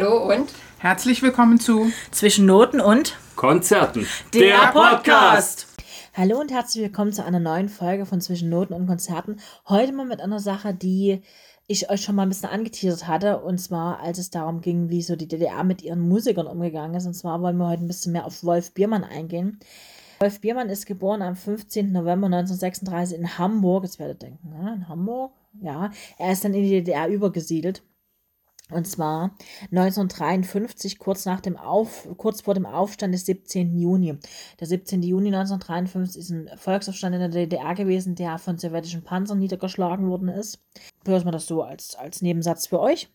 Hallo und Herzlich willkommen zu Zwischen Noten und Konzerten. der Podcast. Hallo und herzlich willkommen zu einer neuen Folge von Zwischen Noten und Konzerten. Heute mal mit einer Sache, die ich euch schon mal ein bisschen angeteasert hatte. Und zwar, als es darum ging, wie so die DDR mit ihren Musikern umgegangen ist. Und zwar wollen wir heute ein bisschen mehr auf Wolf Biermann eingehen. Wolf Biermann ist geboren am 15. November 1936 in Hamburg. Jetzt werdet ihr denken, ne? in Hamburg? Ja. Er ist dann in die DDR übergesiedelt. Und zwar 1953, kurz, nach dem Auf, kurz vor dem Aufstand des 17. Juni. Der 17. Juni 1953 ist ein Volksaufstand in der DDR gewesen, der von sowjetischen Panzern niedergeschlagen worden ist. Hören wir das so als, als Nebensatz für euch.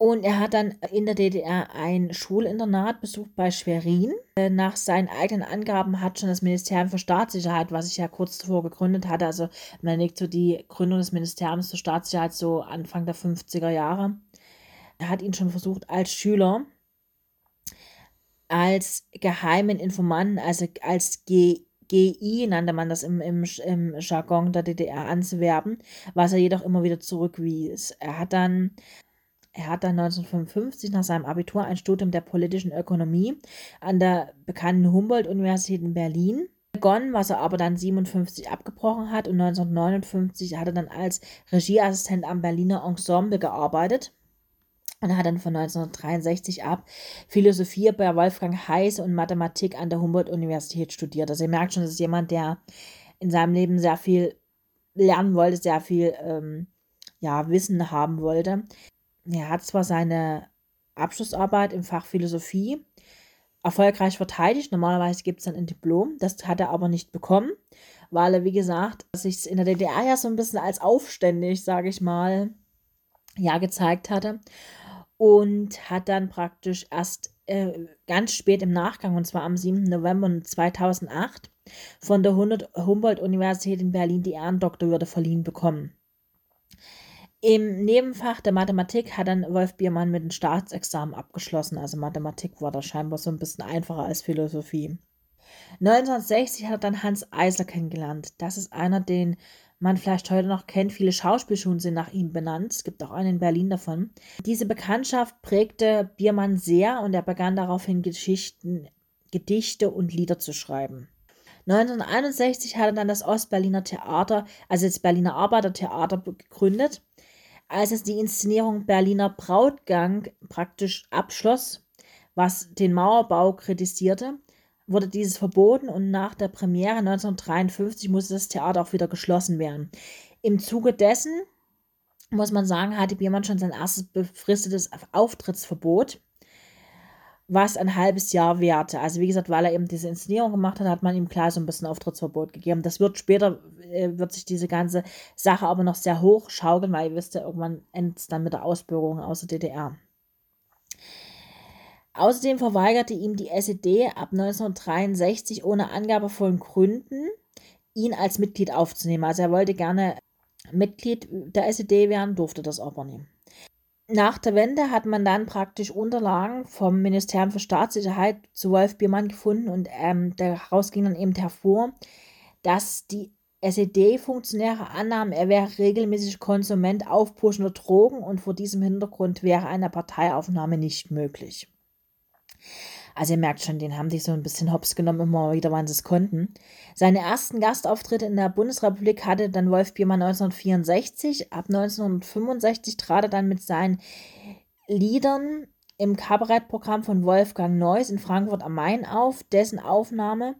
Und er hat dann in der DDR ein Schulinternat besucht bei Schwerin. Äh, Nach seinen eigenen Angaben hat schon das Ministerium für Staatssicherheit, was ich ja kurz zuvor gegründet hatte, also man legt so die Gründung des Ministeriums für Staatssicherheit so Anfang der 50er Jahre. Er hat ihn schon versucht als Schüler, als geheimen Informanten, also als G GI nannte man das im, im, im Jargon der DDR anzuwerben, was er jedoch immer wieder zurückwies. Er hat dann er hat dann 1955 nach seinem Abitur ein Studium der politischen Ökonomie an der bekannten Humboldt-Universität in Berlin begonnen, was er aber dann 57 abgebrochen hat und 1959 hat er dann als Regieassistent am Berliner Ensemble gearbeitet und hat dann von 1963 ab Philosophie bei Wolfgang Heise und Mathematik an der Humboldt-Universität studiert. Also ihr merkt schon, das ist jemand, der in seinem Leben sehr viel lernen wollte, sehr viel ähm, ja, Wissen haben wollte. Er hat zwar seine Abschlussarbeit im Fach Philosophie erfolgreich verteidigt. Normalerweise gibt es dann ein Diplom. Das hat er aber nicht bekommen, weil er, wie gesagt, sich in der DDR ja so ein bisschen als aufständig, sage ich mal, ja, gezeigt hatte. Und hat dann praktisch erst äh, ganz spät im Nachgang, und zwar am 7. November 2008, von der Humboldt-Universität in Berlin die Ehrendoktorwürde verliehen bekommen. Im Nebenfach der Mathematik hat dann Wolf Biermann mit dem Staatsexamen abgeschlossen. Also Mathematik war da scheinbar so ein bisschen einfacher als Philosophie. 1960 hat er dann Hans Eisler kennengelernt. Das ist einer, den man vielleicht heute noch kennt. Viele Schauspielschulen sind nach ihm benannt. Es gibt auch einen in Berlin davon. Diese Bekanntschaft prägte Biermann sehr und er begann daraufhin Geschichten, Gedichte und Lieder zu schreiben. 1961 hat er dann das Ostberliner Theater, also das Berliner Arbeitertheater gegründet als es die Inszenierung Berliner Brautgang praktisch abschloss, was den Mauerbau kritisierte, wurde dieses verboten und nach der Premiere 1953 musste das Theater auch wieder geschlossen werden. Im Zuge dessen, muss man sagen, hatte Biermann schon sein erstes befristetes Auftrittsverbot was ein halbes Jahr währte. Also wie gesagt, weil er eben diese Inszenierung gemacht hat, hat man ihm klar so ein bisschen Auftrittsverbot gegeben. Das wird später, äh, wird sich diese ganze Sache aber noch sehr hoch schaukeln, weil ihr wisst ja, irgendwann endet es dann mit der Ausbürgerung aus der DDR. Außerdem verweigerte ihm die SED ab 1963 ohne Angabe von Gründen, ihn als Mitglied aufzunehmen. Also er wollte gerne Mitglied der SED werden, durfte das aber nicht. Nach der Wende hat man dann praktisch Unterlagen vom Ministerium für Staatssicherheit zu Wolf Biermann gefunden und ähm, daraus ging dann eben hervor, dass die SED-Funktionäre annahmen, er wäre regelmäßig Konsument aufpuschender Drogen und vor diesem Hintergrund wäre eine Parteiaufnahme nicht möglich. Also ihr merkt schon, den haben die so ein bisschen hops genommen, immer wieder, wann sie es konnten. Seine ersten Gastauftritte in der Bundesrepublik hatte dann Wolf Biermann 1964. Ab 1965 trat er dann mit seinen Liedern im Kabarettprogramm von Wolfgang Neuss in Frankfurt am Main auf, dessen Aufnahme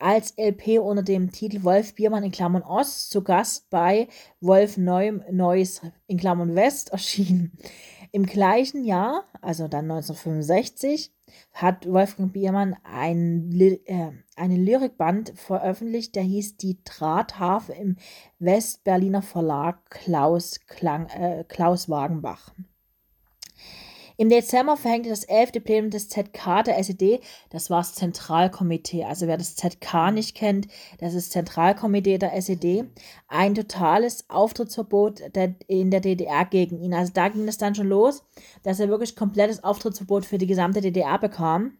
als LP unter dem Titel Wolf Biermann in Klammern Ost zu Gast bei Wolf Neu Neuss in Klammern West erschien. Im gleichen Jahr, also dann 1965, hat Wolfgang Biermann ein, äh, einen Lyrikband veröffentlicht, der hieß Die Drahthafe im Westberliner Verlag Klaus, Klang, äh, Klaus Wagenbach. Im Dezember verhängte das 11. Plenum des ZK der SED, das war das Zentralkomitee, also wer das ZK nicht kennt, das ist Zentralkomitee der SED, ein totales Auftrittsverbot in der DDR gegen ihn. Also da ging es dann schon los, dass er wirklich komplettes Auftrittsverbot für die gesamte DDR bekam.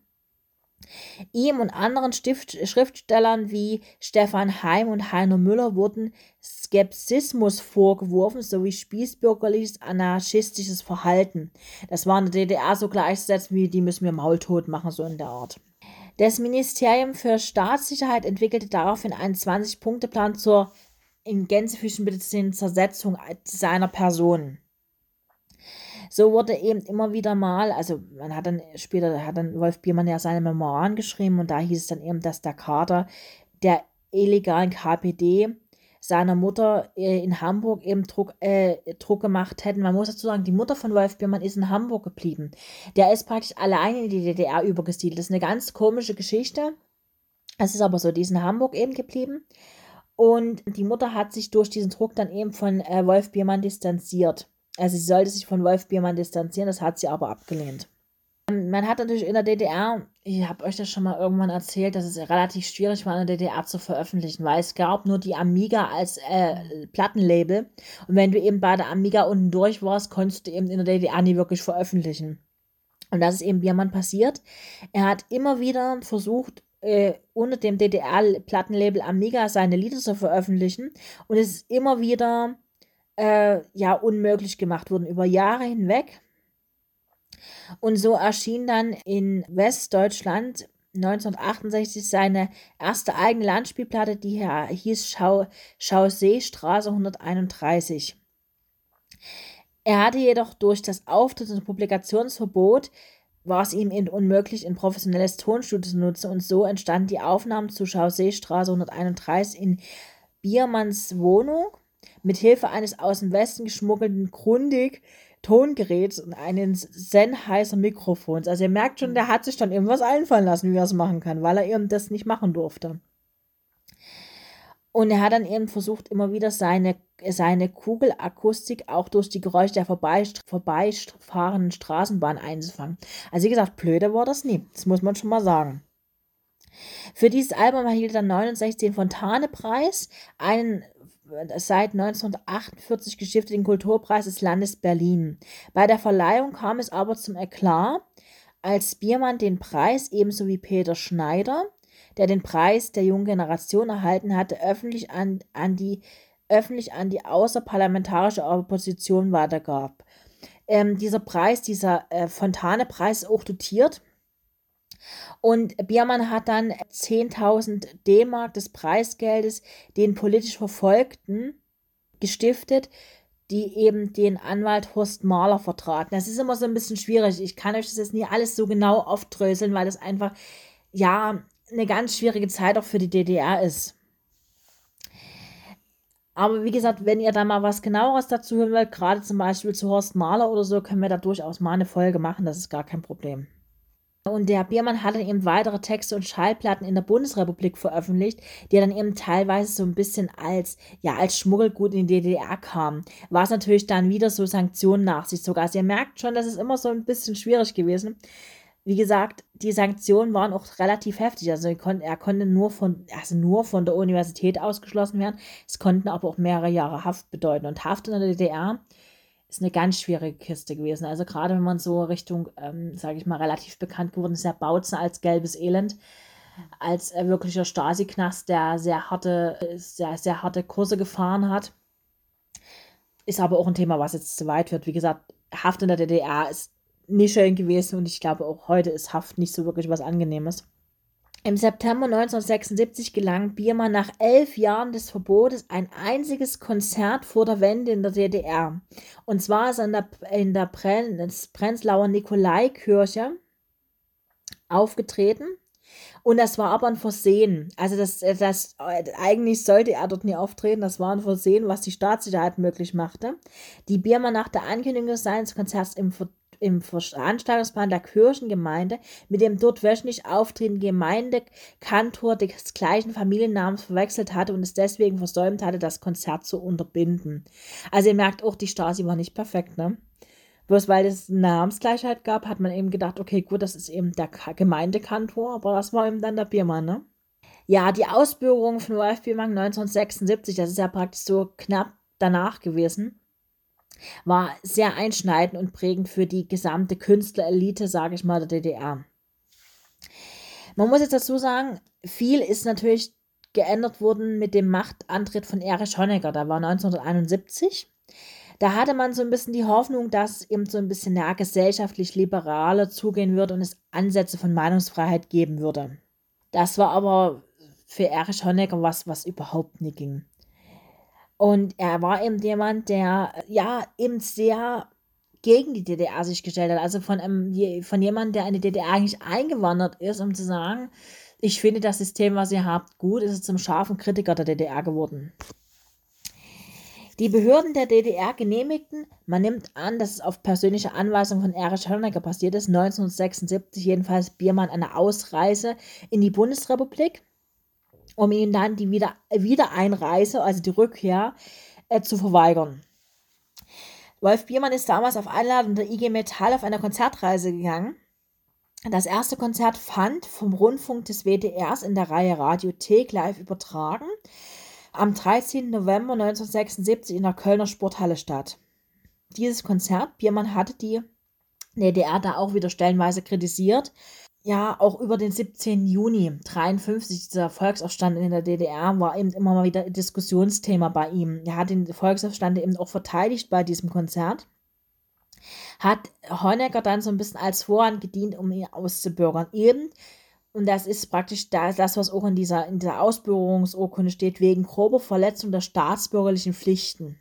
Ihm und anderen Stift Schriftstellern wie Stefan Heim und Heiner Müller wurden Skepsismus vorgeworfen sowie spießbürgerliches anarchistisches Verhalten. Das war in der DDR so gleichgesetzt wie die müssen wir maultot machen, so in der Art. Das Ministerium für Staatssicherheit entwickelte daraufhin einen 20-Punkte-Plan zur in Gänsefüßchen Zersetzung seiner Person. So wurde eben immer wieder mal, also man hat dann später, hat dann Wolf Biermann ja seine Memoiren geschrieben und da hieß es dann eben, dass der Kader der illegalen KPD seiner Mutter äh, in Hamburg eben Druck, äh, Druck gemacht hätten. Man muss dazu sagen, die Mutter von Wolf Biermann ist in Hamburg geblieben. Der ist praktisch alleine in die DDR übergesiedelt. Das ist eine ganz komische Geschichte. Es ist aber so, die ist in Hamburg eben geblieben. Und die Mutter hat sich durch diesen Druck dann eben von äh, Wolf Biermann distanziert. Also sie sollte sich von Wolf Biermann distanzieren, das hat sie aber abgelehnt. Man hat natürlich in der DDR, ich habe euch das schon mal irgendwann erzählt, dass es relativ schwierig war, in der DDR zu veröffentlichen, weil es gab nur die Amiga als äh, Plattenlabel. Und wenn du eben bei der Amiga unten durch warst, konntest du eben in der DDR nie wirklich veröffentlichen. Und das ist eben Biermann passiert. Er hat immer wieder versucht, äh, unter dem DDR-Plattenlabel Amiga seine Lieder zu veröffentlichen. Und es ist immer wieder äh, ja unmöglich gemacht wurden über Jahre hinweg. Und so erschien dann in Westdeutschland 1968 seine erste eigene Landspielplatte, die hieß Schau, Chaussee-Straße 131. Er hatte jedoch durch das Auftritt und Publikationsverbot war es ihm unmöglich, ein professionelles Tonstudio zu nutzen und so entstanden die Aufnahmen zu Chaussee-Straße 131 in Biermanns Wohnung mit Hilfe eines aus dem Westen geschmuggelten Grundig Tongeräts und eines Sennheiser Mikrofons. Also ihr merkt schon, der hat sich dann irgendwas einfallen lassen, wie er es machen kann, weil er eben das nicht machen durfte. Und er hat dann eben versucht, immer wieder seine, seine Kugelakustik auch durch die Geräusche der vorbeifahrenden Straßenbahn einzufangen. Also wie gesagt, blöde war das nie. Das muss man schon mal sagen. Für dieses Album erhielt er 69 den Fontane-Preis, einen seit 1948 gestifteten Kulturpreis des Landes Berlin. Bei der Verleihung kam es aber zum Eklat, als Biermann den Preis ebenso wie Peter Schneider, der den Preis der jungen Generation erhalten hatte, öffentlich an, an, die, öffentlich an die außerparlamentarische Opposition weitergab. Ähm, dieser Preis, dieser äh, Fontane-Preis ist auch dotiert und Biermann hat dann 10.000 D-Mark des Preisgeldes den politisch Verfolgten gestiftet, die eben den Anwalt Horst Mahler vertraten. Das ist immer so ein bisschen schwierig. Ich kann euch das jetzt nie alles so genau aufdröseln, weil das einfach, ja, eine ganz schwierige Zeit auch für die DDR ist. Aber wie gesagt, wenn ihr da mal was genaueres dazu hören wollt, gerade zum Beispiel zu Horst Mahler oder so, können wir da durchaus mal eine Folge machen. Das ist gar kein Problem. Und der Biermann hat dann eben weitere Texte und Schallplatten in der Bundesrepublik veröffentlicht, die dann eben teilweise so ein bisschen als, ja, als Schmuggelgut in die DDR kamen. Was natürlich dann wieder so Sanktionen nach sich zog. Also ihr merkt schon, das ist immer so ein bisschen schwierig gewesen. Wie gesagt, die Sanktionen waren auch relativ heftig. Also er konnte, er konnte nur von, also nur von der Universität ausgeschlossen werden. Es konnten aber auch mehrere Jahre Haft bedeuten. Und Haft in der DDR ist eine ganz schwierige Kiste gewesen. Also gerade wenn man so Richtung, ähm, sage ich mal, relativ bekannt geworden ist, der Bautzen als gelbes Elend, als äh, wirklicher Stasi-Knast, der sehr harte, sehr, sehr harte Kurse gefahren hat. Ist aber auch ein Thema, was jetzt zu weit wird. Wie gesagt, Haft in der DDR ist nicht schön gewesen und ich glaube auch heute ist Haft nicht so wirklich was Angenehmes. Im September 1976 gelang Biermann nach elf Jahren des Verbotes ein einziges Konzert vor der Wende in der DDR. Und zwar ist er in der, in der Prenzlauer Nikolaikirche aufgetreten. Und das war aber ein Versehen. Also das, das, eigentlich sollte er dort nie auftreten. Das war ein Versehen, was die Staatssicherheit möglich machte. Die Biermann nach der Ankündigung seines Konzerts im im Veranstaltungsplan der Kirchengemeinde mit dem dort wöchentlich auftretenden Gemeindekantor des gleichen Familiennamens verwechselt hatte und es deswegen versäumt hatte, das Konzert zu unterbinden. Also ihr merkt auch, die Stasi war nicht perfekt, ne? Bloß weil es Namensgleichheit gab, hat man eben gedacht, okay, gut, das ist eben der Gemeindekantor, aber das war eben dann der Biermann, ne? Ja, die Ausbürgerung von Wolf Biermann 1976, das ist ja praktisch so knapp danach gewesen war sehr einschneidend und prägend für die gesamte Künstlerelite, sage ich mal, der DDR. Man muss jetzt dazu sagen, viel ist natürlich geändert worden mit dem Machtantritt von Erich Honecker. Da war 1971. Da hatte man so ein bisschen die Hoffnung, dass eben so ein bisschen mehr gesellschaftlich liberaler zugehen würde und es Ansätze von Meinungsfreiheit geben würde. Das war aber für Erich Honecker was, was überhaupt nicht ging. Und er war eben jemand, der ja eben sehr gegen die DDR sich gestellt hat. Also von, einem, von jemandem, der in die DDR eigentlich eingewandert ist, um zu sagen, ich finde das System, was ihr habt, gut, ist er zum scharfen Kritiker der DDR geworden. Die Behörden der DDR genehmigten, man nimmt an, dass es auf persönliche Anweisung von Erich Honecker passiert ist, 1976 jedenfalls Biermann eine Ausreise in die Bundesrepublik, um ihm dann die Wieder Wiedereinreise, also die Rückkehr, äh, zu verweigern. Wolf Biermann ist damals auf Einladung der IG Metall auf eine Konzertreise gegangen. Das erste Konzert fand vom Rundfunk des WDRs in der Reihe Radiothek live übertragen am 13. November 1976 in der Kölner Sporthalle statt. Dieses Konzert, Biermann hatte die DDR da auch wieder stellenweise kritisiert. Ja, auch über den 17. Juni 1953, dieser Volksaufstand in der DDR, war eben immer mal wieder Diskussionsthema bei ihm. Er hat den Volksaufstand eben auch verteidigt bei diesem Konzert. Hat Honecker dann so ein bisschen als Vorhand gedient, um ihn auszubürgern. Eben und das ist praktisch das, was auch in dieser, in dieser Ausbürgerungsurkunde steht, wegen grober Verletzung der staatsbürgerlichen Pflichten.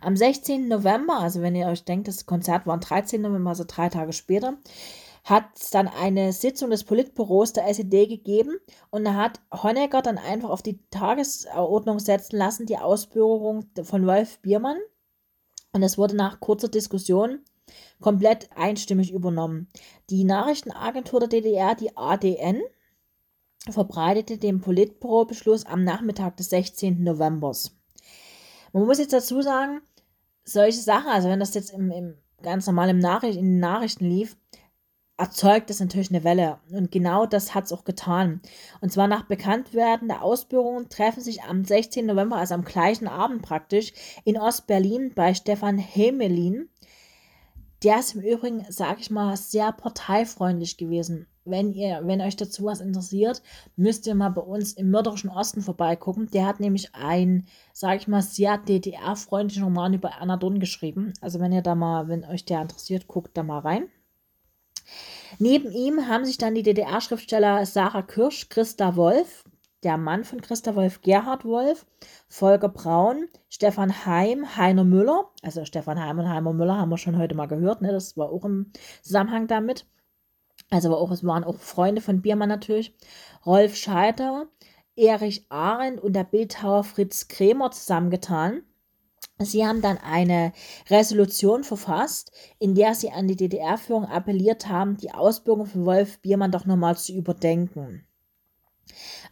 Am 16. November, also wenn ihr euch denkt, das Konzert war am 13. November, also drei Tage später, hat es dann eine Sitzung des Politbüros der SED gegeben und hat Honecker dann einfach auf die Tagesordnung setzen lassen, die Ausbürgerung von Wolf Biermann. Und es wurde nach kurzer Diskussion komplett einstimmig übernommen. Die Nachrichtenagentur der DDR, die ADN, verbreitete den Politbüro-Beschluss am Nachmittag des 16. Novembers. Man muss jetzt dazu sagen, solche Sachen, also wenn das jetzt im, im ganz normal im Nachricht, in den Nachrichten lief, erzeugt das natürlich eine Welle. Und genau das hat es auch getan. Und zwar nach Bekanntwerden der Ausbürgerungen treffen sich am 16. November, also am gleichen Abend praktisch, in Ostberlin bei Stefan Hemelin der ist im Übrigen, sag ich mal, sehr parteifreundlich gewesen. Wenn ihr, wenn euch dazu was interessiert, müsst ihr mal bei uns im mörderischen Osten vorbeigucken. Der hat nämlich ein, sag ich mal, sehr DDR-freundlichen Roman über Anna Dunn geschrieben. Also wenn ihr da mal, wenn euch der interessiert, guckt da mal rein. Neben ihm haben sich dann die DDR-Schriftsteller Sarah Kirsch, Christa Wolf, der Mann von Christa Wolf, Gerhard Wolf, Volker Braun, Stefan Heim, Heiner Müller, also Stefan Heim und Heimer Müller haben wir schon heute mal gehört, ne? das war auch im Zusammenhang damit. Also war auch, es waren auch Freunde von Biermann natürlich. Rolf Scheiter, Erich Arendt und der Bildhauer Fritz Kremer zusammengetan. Sie haben dann eine Resolution verfasst, in der sie an die DDR-Führung appelliert haben, die Ausbildung von Wolf Biermann doch nochmal zu überdenken.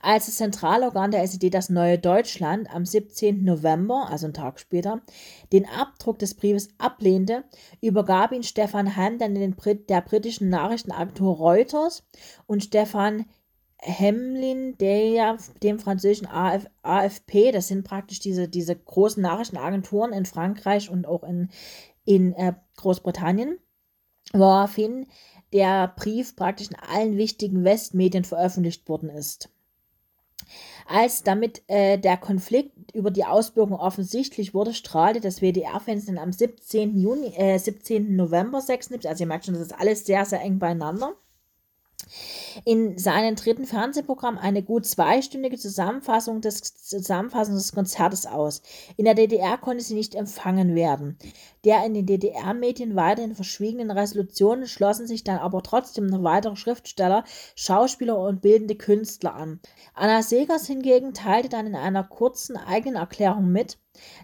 Als das Zentralorgan der SED das Neue Deutschland am 17. November, also einen Tag später, den Abdruck des Briefes ablehnte, übergab ihn Stefan Heim dann den Brit der britischen Nachrichtenagentur Reuters und Stefan Hemlin, der dem französischen AF, AFP, das sind praktisch diese, diese großen Nachrichtenagenturen in Frankreich und auch in, in äh, Großbritannien, woraufhin der Brief praktisch in allen wichtigen Westmedien veröffentlicht worden ist. Als damit äh, der Konflikt über die Ausbürgerung offensichtlich wurde, strahlte das WDR-Fernsehen am 17. Juni, äh, 17. November 76, also ihr merkt schon, das ist alles sehr, sehr eng beieinander, in seinem dritten Fernsehprogramm eine gut zweistündige Zusammenfassung des, Zusammenfassung des Konzertes aus. In der DDR konnte sie nicht empfangen werden. Der in den DDR-Medien weiterhin verschwiegenen Resolutionen schlossen sich dann aber trotzdem noch weitere Schriftsteller, Schauspieler und bildende Künstler an. Anna Segers hingegen teilte dann in einer kurzen eigenen Erklärung mit,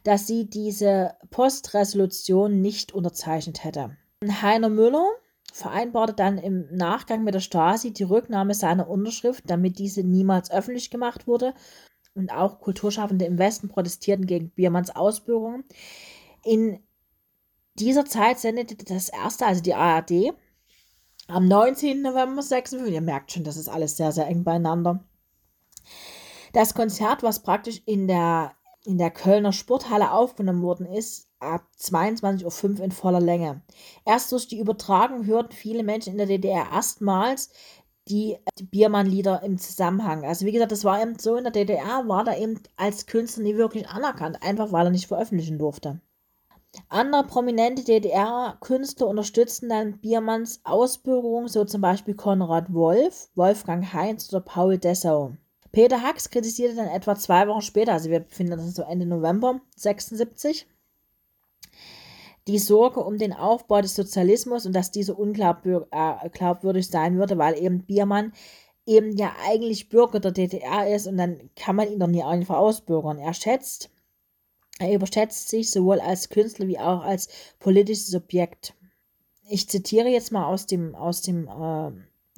dass sie diese Postresolution nicht unterzeichnet hätte. Heiner Müller vereinbarte dann im Nachgang mit der Stasi die Rücknahme seiner Unterschrift, damit diese niemals öffentlich gemacht wurde. Und auch Kulturschaffende im Westen protestierten gegen Biermanns Ausbürgerungen. In dieser Zeit sendete das erste, also die ARD, am 19. November 56, ihr merkt schon, das ist alles sehr, sehr eng beieinander. Das Konzert, was praktisch in der, in der Kölner Sporthalle aufgenommen worden ist, ab 22.05 Uhr in voller Länge. Erst durch die Übertragung hörten viele Menschen in der DDR erstmals die, die Biermann-Lieder im Zusammenhang. Also wie gesagt, das war eben so, in der DDR war er eben als Künstler nie wirklich anerkannt, einfach weil er nicht veröffentlichen durfte. Andere prominente DDR-Künstler unterstützten dann Biermanns Ausbürgerung, so zum Beispiel Konrad Wolf, Wolfgang Heinz oder Paul Dessau. Peter Hacks kritisierte dann etwa zwei Wochen später, also wir befinden uns so Ende November 76, die Sorge um den Aufbau des Sozialismus und dass dieser unglaubwürdig äh, sein würde, weil eben Biermann eben ja eigentlich Bürger der DDR ist und dann kann man ihn doch nie einfach ausbürgern. Er schätzt, er überschätzt sich sowohl als Künstler wie auch als politisches Subjekt. Ich zitiere jetzt mal aus dem, aus dem, äh,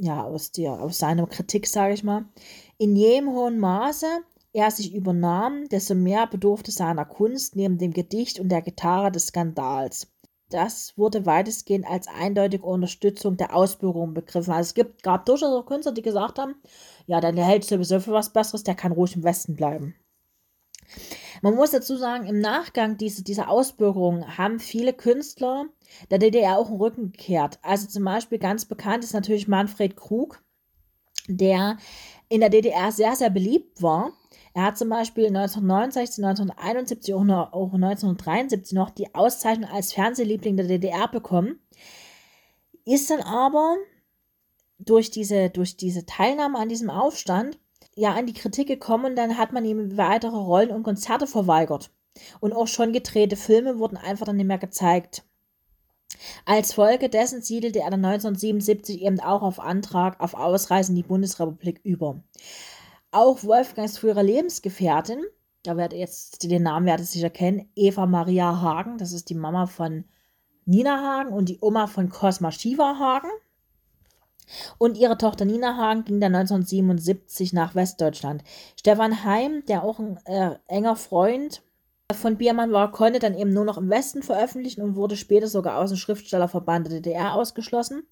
ja, aus der, aus seiner Kritik, sage ich mal. In jedem hohen Maße er sich übernahm, desto mehr bedurfte seiner Kunst neben dem Gedicht und der Gitarre des Skandals. Das wurde weitestgehend als eindeutige Unterstützung der Ausbürgerung begriffen. Also es gibt, gab durchaus auch Künstler, die gesagt haben, ja, dann hält sowieso für was Besseres, der kann ruhig im Westen bleiben. Man muss dazu sagen, im Nachgang diese, dieser Ausbürgerung haben viele Künstler der DDR auch einen Rücken gekehrt. Also zum Beispiel ganz bekannt ist natürlich Manfred Krug, der in der DDR sehr, sehr beliebt war er hat zum Beispiel 1969, 1971 und auch 1973 noch die Auszeichnung als Fernsehliebling der DDR bekommen, ist dann aber durch diese, durch diese Teilnahme an diesem Aufstand ja an die Kritik gekommen und dann hat man ihm weitere Rollen und Konzerte verweigert. Und auch schon gedrehte Filme wurden einfach dann nicht mehr gezeigt. Als Folge dessen siedelte er dann 1977 eben auch auf Antrag auf Ausreise in die Bundesrepublik über. Auch Wolfgangs frühere Lebensgefährtin, da werdet ihr jetzt den Namen werdet sicher kennen, Eva Maria Hagen, das ist die Mama von Nina Hagen und die Oma von Cosma Shiva Hagen. Und ihre Tochter Nina Hagen ging dann 1977 nach Westdeutschland. Stefan Heim, der auch ein äh, enger Freund von Biermann war, konnte dann eben nur noch im Westen veröffentlichen und wurde später sogar aus dem Schriftstellerverband der DDR ausgeschlossen.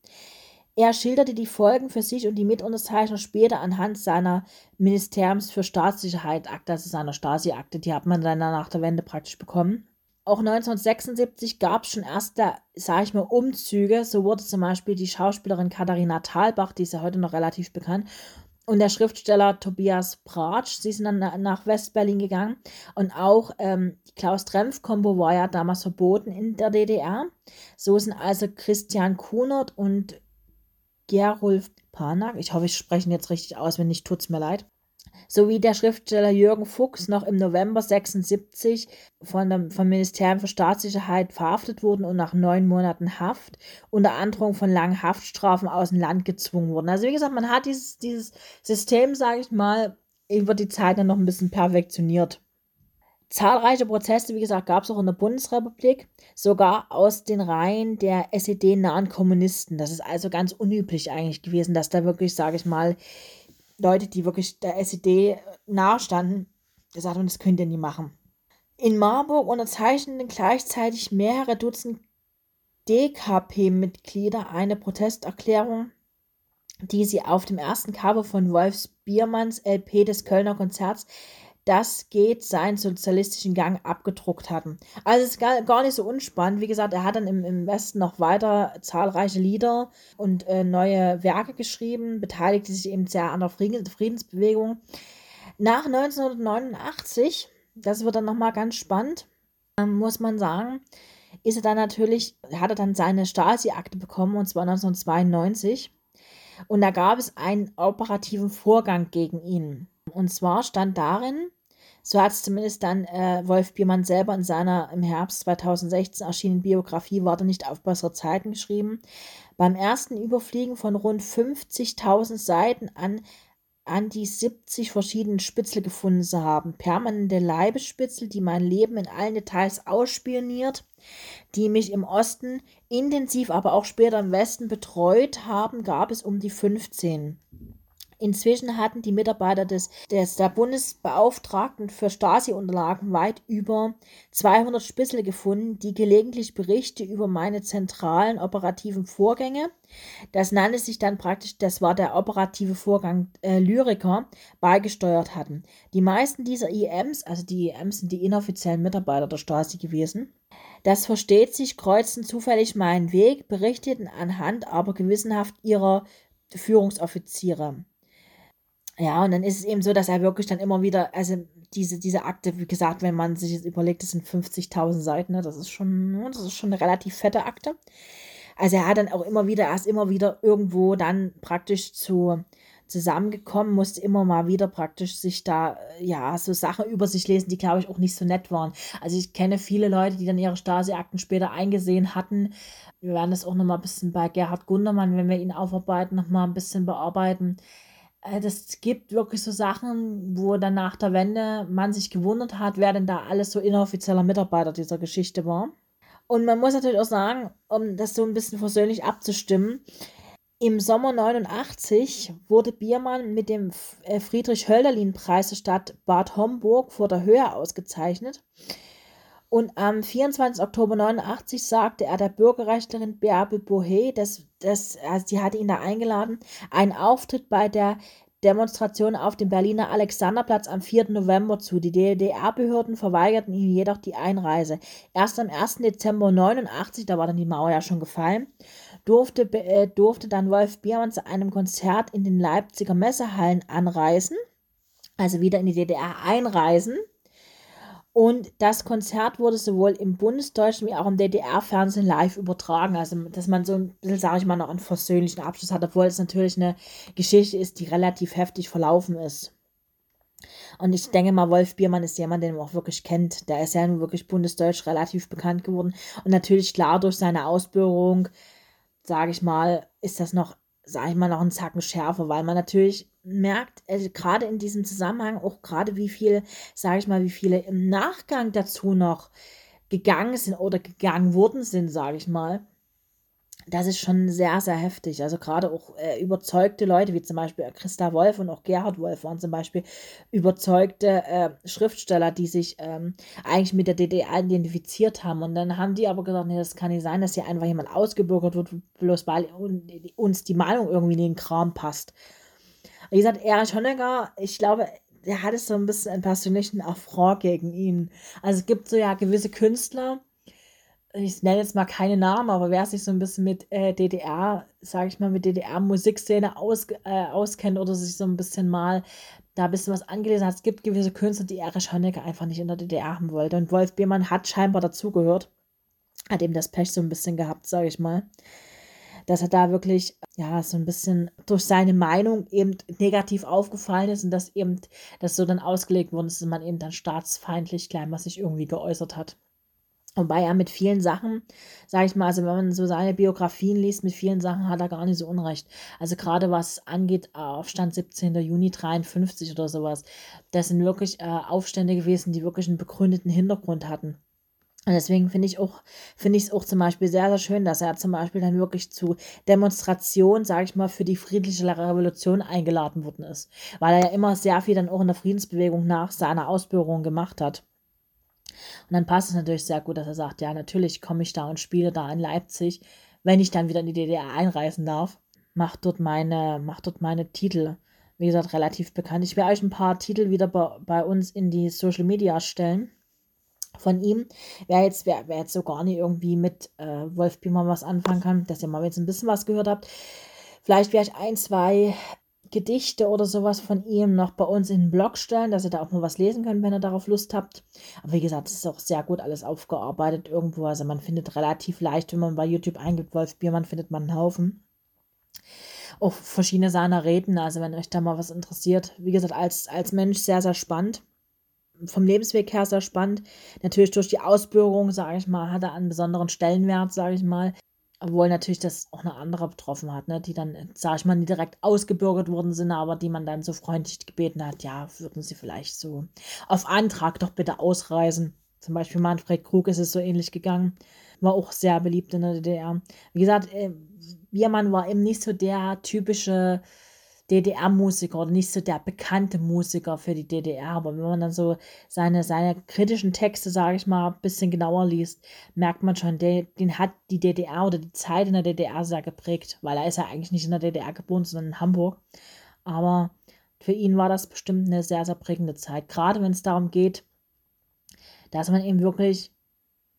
Er schilderte die Folgen für sich und die Mitunterzeichner später anhand seiner Ministeriums für Staatssicherheit Akte, also seiner Stasi-Akte, die hat man dann nach der Wende praktisch bekommen. Auch 1976 gab es schon erste, sage ich mal, Umzüge. So wurde zum Beispiel die Schauspielerin Katharina Thalbach, die ist ja heute noch relativ bekannt, und der Schriftsteller Tobias Bratsch, sie sind dann nach West-Berlin gegangen. Und auch ähm, Klaus-Trempf-Kombo war ja damals verboten in der DDR. So sind also Christian Kunert und Gerulf Panak, ich hoffe, ich spreche ihn jetzt richtig aus, wenn nicht, tut es mir leid, sowie der Schriftsteller Jürgen Fuchs noch im November 76 von dem, vom Ministerium für Staatssicherheit verhaftet wurden und nach neun Monaten Haft unter Androhung von langen Haftstrafen aus dem Land gezwungen wurden. Also wie gesagt, man hat dieses, dieses System, sage ich mal, über die Zeit dann noch ein bisschen perfektioniert. Zahlreiche Proteste, wie gesagt, gab es auch in der Bundesrepublik, sogar aus den Reihen der SED-nahen Kommunisten. Das ist also ganz unüblich eigentlich gewesen, dass da wirklich, sage ich mal, Leute, die wirklich der SED nahestanden, gesagt haben, das könnt ihr nie machen. In Marburg unterzeichneten gleichzeitig mehrere Dutzend DKP-Mitglieder eine Protesteerklärung, die sie auf dem ersten Cover von Wolfs Biermanns LP des Kölner Konzerts das geht seinen sozialistischen Gang abgedruckt hatten. Also es ist gar, gar nicht so unspannend. Wie gesagt, er hat dann im, im Westen noch weiter zahlreiche Lieder und äh, neue Werke geschrieben, beteiligte sich eben sehr an der Friedensbewegung. Nach 1989, das wird dann nochmal ganz spannend, äh, muss man sagen, ist er dann natürlich, hat er dann seine Stasi-Akte bekommen, und zwar 1992. Und da gab es einen operativen Vorgang gegen ihn. Und zwar stand darin, so hat es zumindest dann äh, Wolf Biermann selber in seiner im Herbst 2016 erschienenen Biografie Warte nicht auf bessere Zeiten geschrieben. Beim ersten Überfliegen von rund 50.000 Seiten an an die 70 verschiedenen Spitzel gefunden zu haben. Permanente Leibesspitzel, die mein Leben in allen Details ausspioniert, die mich im Osten intensiv, aber auch später im Westen betreut haben, gab es um die 15. Inzwischen hatten die Mitarbeiter des, des der Bundesbeauftragten für Stasi-Unterlagen weit über 200 Spitzel gefunden, die gelegentlich Berichte über meine zentralen operativen Vorgänge, das nannte sich dann praktisch, das war der operative Vorgang äh, Lyriker, beigesteuert hatten. Die meisten dieser IMs, also die IMs sind die inoffiziellen Mitarbeiter der Stasi gewesen, das versteht sich, kreuzen zufällig meinen Weg, berichteten anhand aber gewissenhaft ihrer Führungsoffiziere. Ja, und dann ist es eben so, dass er wirklich dann immer wieder, also diese, diese Akte, wie gesagt, wenn man sich jetzt überlegt, das sind 50.000 Seiten, ne, das ist schon, ne, das ist schon eine relativ fette Akte. Also er hat dann auch immer wieder, er ist immer wieder irgendwo dann praktisch zu zusammengekommen, musste immer mal wieder praktisch sich da, ja, so Sachen über sich lesen, die, glaube ich, auch nicht so nett waren. Also ich kenne viele Leute, die dann ihre Stasi-Akten später eingesehen hatten. Wir werden das auch nochmal ein bisschen bei Gerhard Gundermann, wenn wir ihn aufarbeiten, nochmal ein bisschen bearbeiten. Äh, das gibt wirklich so Sachen, wo dann nach der Wende man sich gewundert hat, wer denn da alles so inoffizieller Mitarbeiter dieser Geschichte war. Und man muss natürlich auch sagen, um das so ein bisschen versöhnlich abzustimmen, im Sommer 89 wurde Biermann mit dem äh, Friedrich-Hölderlin-Preis der Stadt Bad Homburg vor der Höhe ausgezeichnet. Und am 24. Oktober 89 sagte er der Bürgerrechtlerin Bärbel Bohe, dass, dass also sie hatte ihn da eingeladen, einen Auftritt bei der Demonstration auf dem Berliner Alexanderplatz am 4. November zu. Die DDR-Behörden verweigerten ihm jedoch die Einreise. Erst am 1. Dezember 89, da war dann die Mauer ja schon gefallen, durfte, äh, durfte dann Wolf Biermann zu einem Konzert in den Leipziger Messehallen anreisen, also wieder in die DDR einreisen. Und das Konzert wurde sowohl im bundesdeutschen wie auch im DDR-Fernsehen live übertragen. Also, dass man so ein bisschen, sage ich mal, noch einen versöhnlichen Abschluss hat, obwohl es natürlich eine Geschichte ist, die relativ heftig verlaufen ist. Und ich denke mal, Wolf Biermann ist jemand, den man auch wirklich kennt. Der ist ja nun wirklich bundesdeutsch relativ bekannt geworden. Und natürlich klar durch seine Ausbildung, sage ich mal, ist das noch, sage ich mal, noch ein Zacken schärfer, weil man natürlich merkt, also gerade in diesem Zusammenhang auch gerade wie viele, sage ich mal, wie viele im Nachgang dazu noch gegangen sind oder gegangen worden sind, sage ich mal. Das ist schon sehr, sehr heftig. Also gerade auch äh, überzeugte Leute, wie zum Beispiel Christa Wolf und auch Gerhard Wolf waren zum Beispiel überzeugte äh, Schriftsteller, die sich ähm, eigentlich mit der DDR identifiziert haben. Und dann haben die aber gesagt, nee, das kann nicht sein, dass hier einfach jemand ausgebürgert wird, bloß weil uns die Meinung irgendwie in den Kram passt. Wie gesagt, Erich Honecker, ich glaube, der hat es so ein bisschen einen persönlichen Affront gegen ihn. Also es gibt so ja gewisse Künstler, ich nenne jetzt mal keine Namen, aber wer sich so ein bisschen mit äh, DDR, sage ich mal, mit DDR-Musikszene aus, äh, auskennt oder sich so ein bisschen mal da ein bisschen was angelesen hat, es gibt gewisse Künstler, die Erich Honecker einfach nicht in der DDR haben wollte. Und Wolf Biermann hat scheinbar dazugehört, hat eben das Pech so ein bisschen gehabt, sage ich mal dass er da wirklich, ja, so ein bisschen durch seine Meinung eben negativ aufgefallen ist und dass eben das so dann ausgelegt worden ist, dass man eben dann staatsfeindlich sich irgendwie geäußert hat. Wobei er mit vielen Sachen, sage ich mal, also wenn man so seine Biografien liest, mit vielen Sachen hat er gar nicht so Unrecht. Also gerade was angeht, Aufstand 17. Juni 53 oder sowas, das sind wirklich äh, Aufstände gewesen, die wirklich einen begründeten Hintergrund hatten. Und deswegen finde ich auch, finde ich es auch zum Beispiel sehr, sehr schön, dass er zum Beispiel dann wirklich zu Demonstrationen, sage ich mal, für die friedliche Revolution eingeladen worden ist. Weil er ja immer sehr viel dann auch in der Friedensbewegung nach seiner Ausbildung gemacht hat. Und dann passt es natürlich sehr gut, dass er sagt, ja, natürlich komme ich da und spiele da in Leipzig, wenn ich dann wieder in die DDR einreisen darf. Macht dort meine, macht dort meine Titel, wie gesagt, relativ bekannt. Ich werde euch ein paar Titel wieder bei, bei uns in die Social Media stellen von ihm. Wer jetzt, wer, wer jetzt so gar nicht irgendwie mit äh, Wolf Biemann was anfangen kann, dass ihr mal jetzt ein bisschen was gehört habt, vielleicht werde ich ein, zwei Gedichte oder sowas von ihm noch bei uns in den Blog stellen, dass ihr da auch mal was lesen könnt, wenn ihr darauf Lust habt. Aber wie gesagt, es ist auch sehr gut alles aufgearbeitet irgendwo. Also man findet relativ leicht, wenn man bei YouTube eingibt, Wolf Biermann, findet man einen Haufen. Auch verschiedene seiner Reden, also wenn euch da mal was interessiert. Wie gesagt, als, als Mensch sehr, sehr spannend vom Lebensweg her sehr spannend. Natürlich durch die Ausbildung, sage ich mal, hat er einen besonderen Stellenwert, sage ich mal. Obwohl natürlich das auch eine andere betroffen hat, ne? die dann, sage ich mal, direkt ausgebürgert worden sind, aber die man dann so freundlich gebeten hat, ja, würden sie vielleicht so auf Antrag doch bitte ausreisen. Zum Beispiel Manfred Krug ist es so ähnlich gegangen. War auch sehr beliebt in der DDR. Wie gesagt, äh, Biermann war eben nicht so der typische DDR-Musiker oder nicht so der bekannte Musiker für die DDR. Aber wenn man dann so seine, seine kritischen Texte, sage ich mal, ein bisschen genauer liest, merkt man schon, den, den hat die DDR oder die Zeit in der DDR sehr geprägt, weil er ist ja eigentlich nicht in der DDR geboren, sondern in Hamburg. Aber für ihn war das bestimmt eine sehr, sehr prägende Zeit. Gerade wenn es darum geht, dass man eben wirklich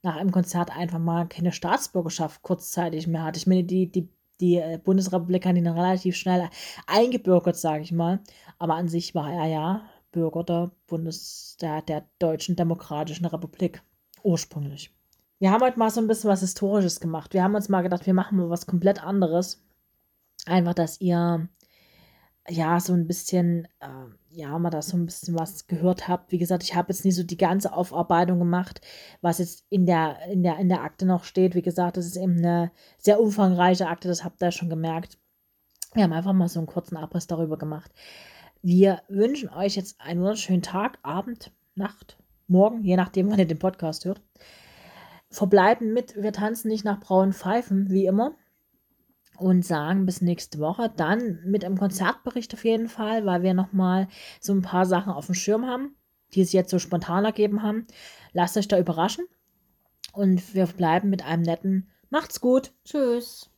nach einem Konzert einfach mal keine Staatsbürgerschaft kurzzeitig mehr hat. Ich meine, die, die die äh, Bundesrepublik hat ihn relativ schnell eingebürgert, sage ich mal. Aber an sich war er ja Bürger der Bundes der, der Deutschen Demokratischen Republik ursprünglich. Wir haben heute mal so ein bisschen was Historisches gemacht. Wir haben uns mal gedacht, wir machen mal was komplett anderes. Einfach, dass ihr ja so ein bisschen, äh, ja, mal da so ein bisschen was gehört habt. Wie gesagt, ich habe jetzt nicht so die ganze Aufarbeitung gemacht, was jetzt in der, in der, in der Akte noch steht. Wie gesagt, das ist eben eine sehr umfangreiche Akte, das habt ihr schon gemerkt. Wir haben einfach mal so einen kurzen Abriss darüber gemacht. Wir wünschen euch jetzt einen wunderschönen Tag, Abend, Nacht, Morgen, je nachdem, wann ihr den Podcast hört. Verbleiben mit, wir tanzen nicht nach braunen Pfeifen, wie immer und sagen bis nächste Woche. Dann mit einem Konzertbericht auf jeden Fall, weil wir nochmal so ein paar Sachen auf dem Schirm haben, die es jetzt so spontan ergeben haben. Lasst euch da überraschen und wir bleiben mit einem netten Macht's gut. Tschüss.